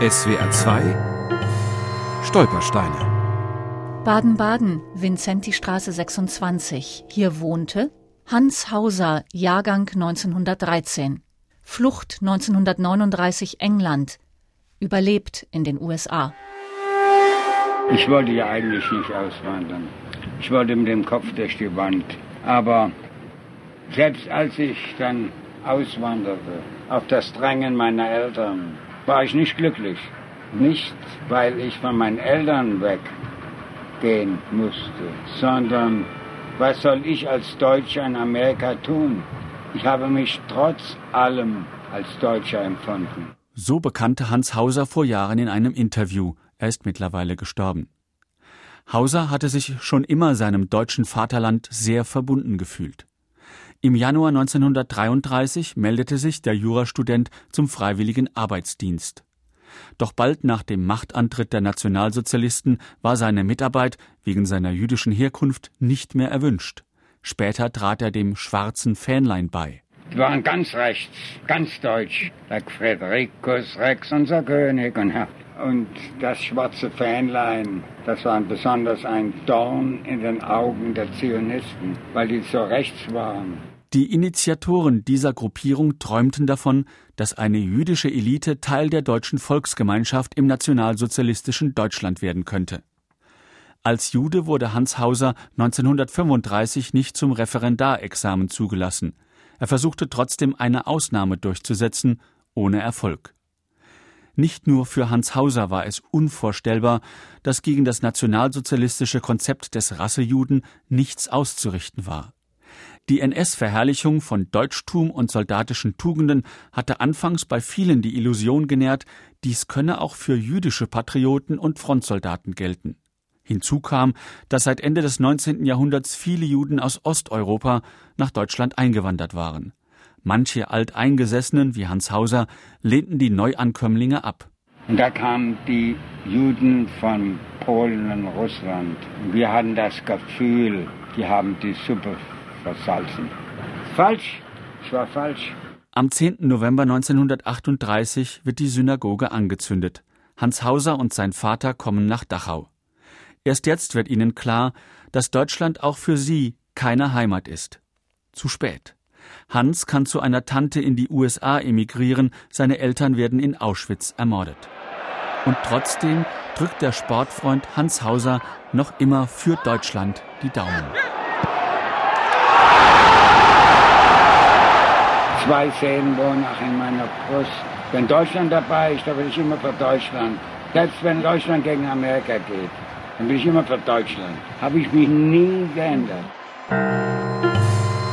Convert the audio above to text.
SWR 2 Stolpersteine Baden-Baden, Vincentistraße 26. Hier wohnte Hans Hauser, Jahrgang 1913. Flucht 1939 England. Überlebt in den USA. Ich wollte ja eigentlich nicht auswandern. Ich wollte mit dem Kopf durch die Wand. Aber selbst als ich dann auswanderte, auf das Drängen meiner Eltern, war ich nicht glücklich. Nicht, weil ich von meinen Eltern weggehen musste, sondern was soll ich als Deutscher in Amerika tun? Ich habe mich trotz allem als Deutscher empfunden. So bekannte Hans Hauser vor Jahren in einem Interview. Er ist mittlerweile gestorben. Hauser hatte sich schon immer seinem deutschen Vaterland sehr verbunden gefühlt. Im Januar 1933 meldete sich der Jurastudent zum freiwilligen Arbeitsdienst. Doch bald nach dem Machtantritt der Nationalsozialisten war seine Mitarbeit wegen seiner jüdischen Herkunft nicht mehr erwünscht. Später trat er dem schwarzen Fähnlein bei. Die waren ganz rechts, ganz deutsch. Der Frederikus Rex, unser König. Und, und das schwarze Fähnlein, das war besonders ein Dorn in den Augen der Zionisten, weil die so rechts waren. Die Initiatoren dieser Gruppierung träumten davon, dass eine jüdische Elite Teil der deutschen Volksgemeinschaft im nationalsozialistischen Deutschland werden könnte. Als Jude wurde Hans Hauser 1935 nicht zum Referendarexamen zugelassen. Er versuchte trotzdem eine Ausnahme durchzusetzen, ohne Erfolg. Nicht nur für Hans Hauser war es unvorstellbar, dass gegen das nationalsozialistische Konzept des Rassejuden nichts auszurichten war. Die NS-Verherrlichung von Deutschtum und soldatischen Tugenden hatte anfangs bei vielen die Illusion genährt, dies könne auch für jüdische Patrioten und Frontsoldaten gelten. Hinzu kam, dass seit Ende des 19. Jahrhunderts viele Juden aus Osteuropa nach Deutschland eingewandert waren. Manche Alteingesessenen wie Hans Hauser lehnten die Neuankömmlinge ab. Und da kamen die Juden von Polen und Russland. Wir hatten das Gefühl, die haben die Suppe versalzen. Falsch, es war falsch. Am 10. November 1938 wird die Synagoge angezündet. Hans Hauser und sein Vater kommen nach Dachau. Erst jetzt wird ihnen klar, dass Deutschland auch für sie keine Heimat ist. Zu spät. Hans kann zu einer Tante in die USA emigrieren, seine Eltern werden in Auschwitz ermordet. Und trotzdem drückt der Sportfreund Hans Hauser noch immer für Deutschland die Daumen. Zwei wohnen auch in meiner Brust. Wenn Deutschland dabei ist, dann bin ich immer für Deutschland. Selbst wenn Deutschland gegen Amerika geht, dann bin ich immer für Deutschland. Habe ich mich nie geändert.